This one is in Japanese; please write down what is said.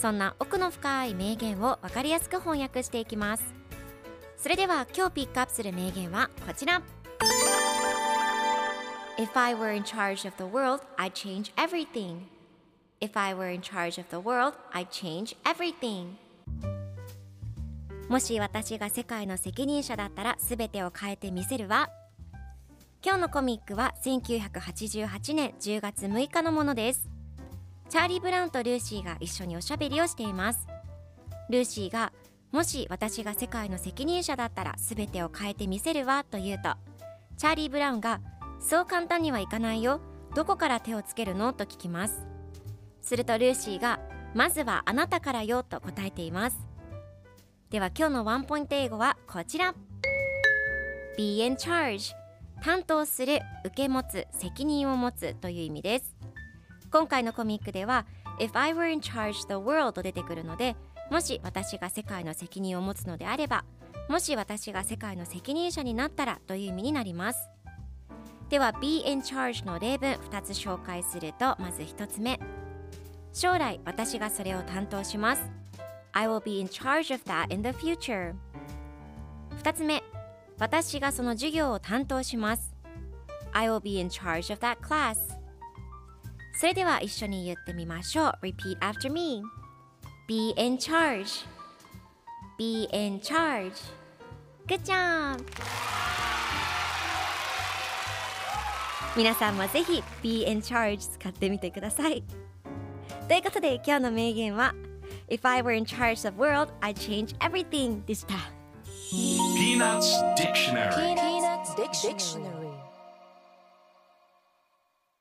そんな奥の深い名言を分かりやすく翻訳していきますそれでは今日ピックアップする名言はこちら If I were in charge of the world, I'd change everything If I were in charge of the world, I'd change everything もし私が世界の責任者だったら全てを変えてみせるわ今日のコミックは1988年10月6日のものですチャーリー・ブラウンとルーシーが一緒におしゃべりをしています。ルーシーがもし私が世界の責任者だったら全てを変えてみせるわと言うとチャーリー・ブラウンがそう簡単にはいかないよどこから手をつけるのと聞きます。するとルーシーがまずはあなたからよと答えています。では今日のワンポイント英語はこちら。Be in charge 担当する受け持つ責任を持つという意味です。今回のコミックでは If I were in charge the world と出てくるのでもし私が世界の責任を持つのであればもし私が世界の責任者になったらという意味になります。では Be in charge の例文2つ紹介するとまず1つ目。将来私がそれを担当します。I will be in charge of that in the future 2つ目。私がその授業を担当します。I will be in charge of that class それでは一緒に言ってみましょう Repeat after me Be in charge Be in charge Good job 皆さんもぜひ Be in charge 使ってみてくださいということで今日の名言は If I were in charge of the world, I'd change everything でした Peanuts Dictionary Peanuts Dictionary.